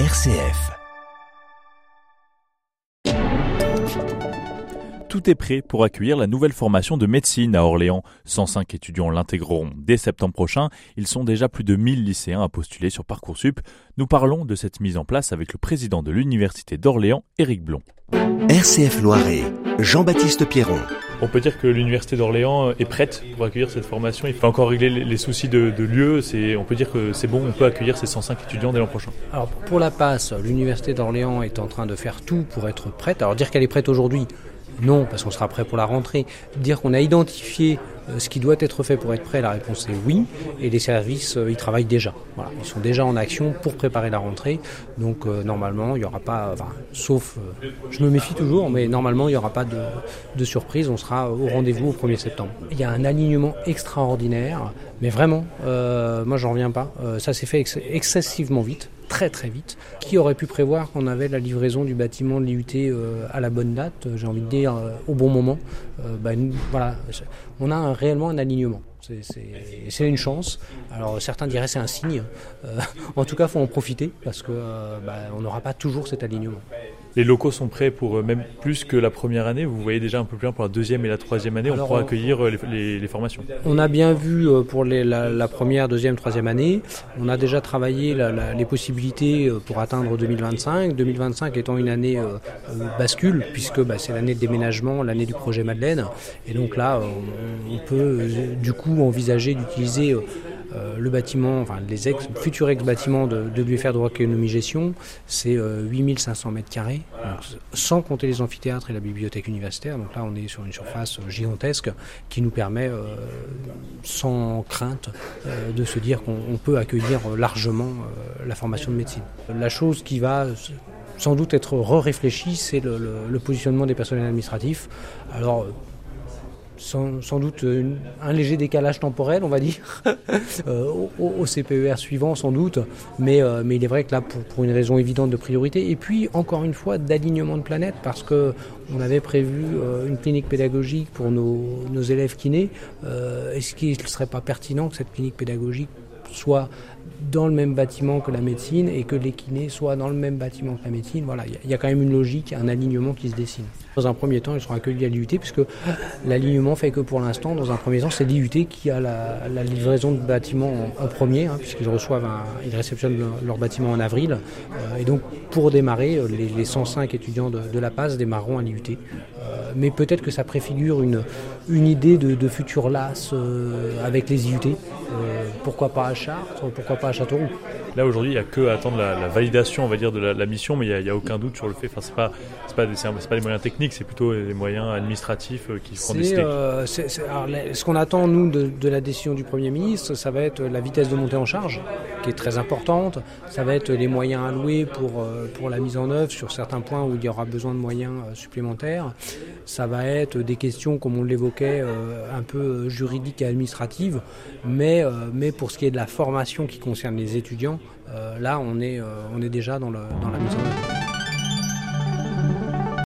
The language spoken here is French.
RCF. Tout est prêt pour accueillir la nouvelle formation de médecine à Orléans. 105 étudiants l'intégreront dès septembre prochain. Ils sont déjà plus de 1000 lycéens à postuler sur Parcoursup. Nous parlons de cette mise en place avec le président de l'Université d'Orléans, Éric Blond. RCF Loiret, Jean-Baptiste Pierron. On peut dire que l'Université d'Orléans est prête pour accueillir cette formation. Il faut encore régler les soucis de, lieu. On peut dire que c'est bon, on peut accueillir ces 105 étudiants dès l'an prochain. Alors pour la passe, l'Université d'Orléans est en train de faire tout pour être prête. Alors dire qu'elle est prête aujourd'hui, non, parce qu'on sera prêt pour la rentrée. Dire qu'on a identifié euh, ce qui doit être fait pour être prêt, la réponse est oui. Et les services, euh, ils travaillent déjà. Ils sont déjà en action pour préparer la rentrée. Donc euh, normalement, il n'y aura pas, sauf, je me méfie toujours, mais normalement, il n'y aura pas de, surprise. On sera au rendez-vous au 1er septembre. Il y a un alignement extraordinaire, mais vraiment, moi, j'en reviens pas. ça s'est fait excessivement vite très très vite. Qui aurait pu prévoir qu'on avait la livraison du bâtiment de l'IUT euh, à la bonne date, euh, j'ai envie de dire euh, au bon moment ben, voilà, On a réellement un alignement. C'est une chance. Alors certains diraient c'est un signe. en tout cas, faut en profiter parce qu'on ben, n'aura pas toujours cet alignement. Les locaux sont prêts pour euh, même plus que la première année. Vous voyez déjà un peu plus loin pour la deuxième et la troisième année. on pourra accueillir euh, les, formations. On a bien vu euh, pour la, première, deuxième, troisième année. On a déjà travaillé les possibilités pour atteindre 2025. 2025 étant une année bascule puisque bah, c'est l'année de déménagement, l'année du projet Madeleine. Et donc là, on, peut du coup envisager d'utiliser euh, le bâtiment, enfin les ex, futurs ex-bâtiments de, de l'UFR de économie gestion, c'est 8500 mètres carrés, sans compter les amphithéâtres et la bibliothèque universitaire. Donc là, on est sur une surface gigantesque qui nous permet, euh, sans crainte, euh, de se dire qu'on peut accueillir largement la formation de médecine. La chose qui va sans doute être re-réfléchie, c'est le, le, positionnement des personnels administratifs. Alors, sans, doute un léger décalage temporel, on va dire, euh, au, CPER suivant, sans doute. Mais, euh, mais il est vrai que là, pour, une raison évidente de priorité, et puis encore une fois d'alignement de planète, parce que on avait prévu euh, une clinique pédagogique pour nos, nos élèves kinés. Est-ce qu'il ne serait pas pertinent que cette clinique pédagogique soit dans le même bâtiment que la médecine et que les kinés soient dans le même bâtiment que la médecine? Voilà, il y, a quand même une logique, un alignement qui se dessine. Dans un premier temps, ils seront accueillis à l'IUT puisque l'alignement fait que pour l'instant, dans un premier temps, c'est l'IUT qui a la, livraison de bâtiments en, premier, hein, puisqu'ils reçoivent, ils réceptionnent leur, bâtiment en avril. Euh, et donc, pour démarrer, euh, les, 105 étudiants de, la PAS démarreront à l'IUT. Euh, mais peut-être que ça préfigure une, une idée de futur LAS avec les IUT. Pourquoi pas à Chartres, pourquoi pas à Châteauroux. Là aujourd'hui, il n'y a que à attendre la, validation, on va dire, de la, mission, mais il n'y a, aucun doute sur le fait. Enfin, c'est pas, c'est pas, pas, des moyens techniques, c'est plutôt des moyens administratifs euh, qui feront décider. Euh, ce qu'on attend nous de, la décision du Premier ministre, ça va être la vitesse de montée en charge, qui est très importante. Ça va être les moyens alloués pour euh, pour la mise en œuvre sur certains points où il y aura besoin de moyens supplémentaires. Ça va être des questions, comme on l'évoquait, un peu juridiques et administratives, mais mais pour ce qui est de la formation qui concerne les étudiants, euh, là on est, euh, on est déjà dans, dans la mise en œuvre.